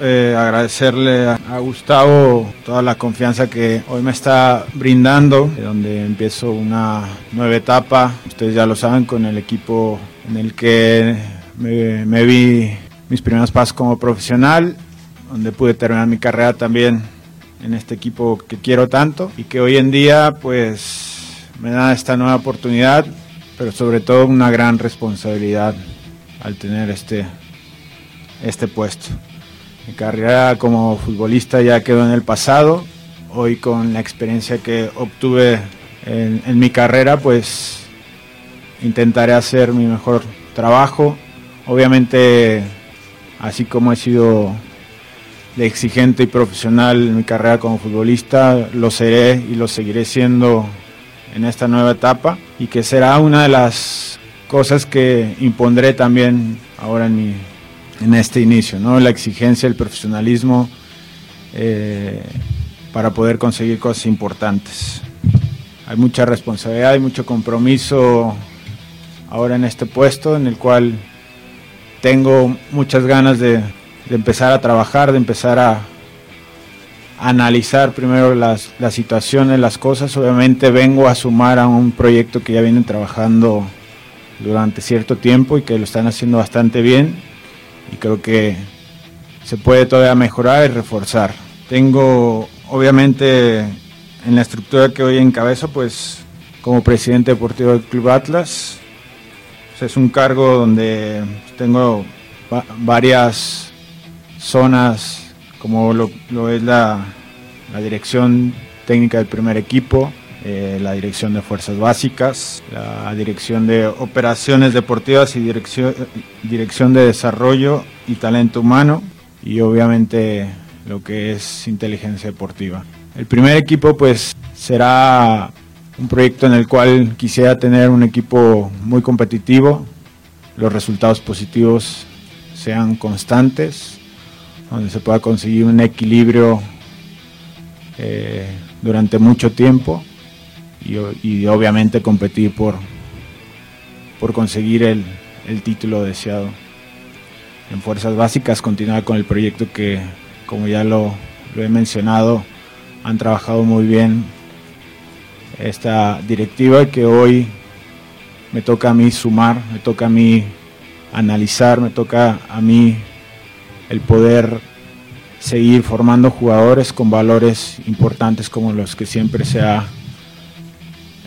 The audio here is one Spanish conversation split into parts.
Eh, agradecerle a, Gustavo toda la confianza que hoy me está brindando, donde empiezo una nueva etapa, ustedes ya lo saben, con el equipo en el que me, vi mis primeros pasos como profesional, donde pude terminar mi carrera también en este equipo que quiero tanto y que hoy en día pues me da esta nueva oportunidad, pero sobre todo una gran responsabilidad al tener este, este puesto. Mi carrera como futbolista ya quedó en el pasado. Hoy con la experiencia que obtuve en, mi carrera, pues intentaré hacer mi mejor trabajo. Obviamente, así como he sido de exigente y profesional en mi carrera como futbolista, lo seré y lo seguiré siendo en esta nueva etapa y que será una de las cosas que impondré también ahora en mi en este inicio, ¿no? La exigencia, el profesionalismo eh, para poder conseguir cosas importantes. Hay mucha responsabilidad, hay mucho compromiso ahora en este puesto en el cual tengo muchas ganas de, empezar a trabajar, de empezar a, analizar primero las, las, situaciones, las cosas. Obviamente vengo a sumar a un proyecto que ya vienen trabajando durante cierto tiempo y que lo están haciendo bastante bien y creo que se puede todavía mejorar y reforzar. Tengo, obviamente, en la estructura que hoy encabezo, pues como presidente deportivo del Club Atlas, pues, es un cargo donde tengo varias zonas, como lo, es la, la dirección técnica del primer equipo, eh, la dirección de fuerzas básicas, la dirección de operaciones deportivas y dirección, dirección de desarrollo y talento humano y obviamente lo que es inteligencia deportiva. El primer equipo pues será un proyecto en el cual quisiera tener un equipo muy competitivo, los resultados positivos sean constantes, donde se pueda conseguir un equilibrio eh, durante mucho tiempo y, obviamente competir por, por conseguir el, título deseado. En Fuerzas Básicas continuar con el proyecto que, como ya lo, he mencionado, han trabajado muy bien esta directiva que hoy me toca a mí sumar, me toca a mí analizar, me toca a mí el poder seguir formando jugadores con valores importantes como los que siempre se ha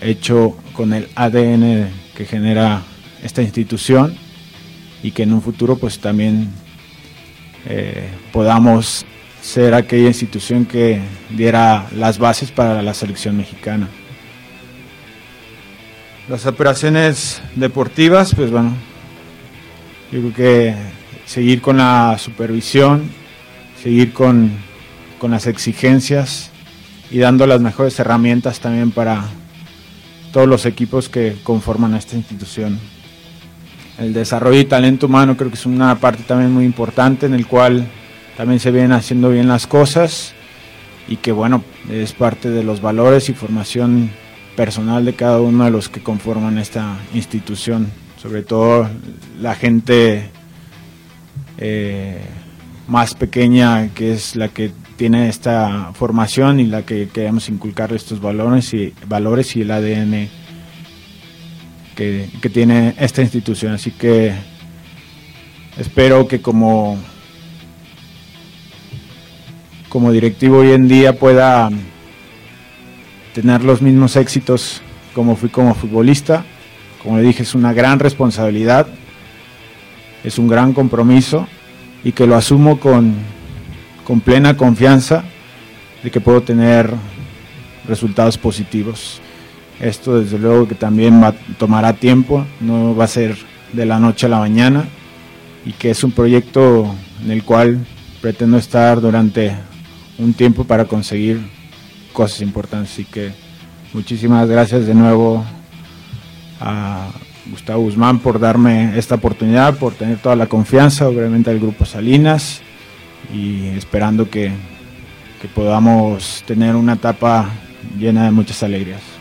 hecho con el ADN que genera esta institución y que en un futuro pues también eh, podamos ser aquella institución que diera las bases para la selección mexicana. Las operaciones deportivas, pues bueno, yo creo que seguir con la supervisión, seguir con, con las exigencias y dando las mejores herramientas también para todos los equipos que conforman a esta institución. El desarrollo y talento humano creo que es una parte también muy importante en el cual también se vienen haciendo bien las cosas y que bueno, es parte de los valores y formación personal de cada uno de los que conforman esta institución, sobre todo la gente eh, más pequeña que es la que tiene esta formación y la que queremos inculcar estos valores y valores y el ADN que, que tiene esta institución. Así que espero que como como directivo hoy en día pueda tener los mismos éxitos como fui como futbolista. Como le dije, es una gran responsabilidad, es un gran compromiso y que lo asumo con, con plena confianza de que puedo tener resultados positivos. Esto desde luego que también tomará tiempo, no va a ser de la noche a la mañana y que es un proyecto en el cual pretendo estar durante un tiempo para conseguir cosas importantes. Así que muchísimas gracias de nuevo a Gustavo Guzmán por darme esta oportunidad, por tener toda la confianza, obviamente al Grupo Salinas y esperando que, que podamos tener una etapa llena de muchas alegrías.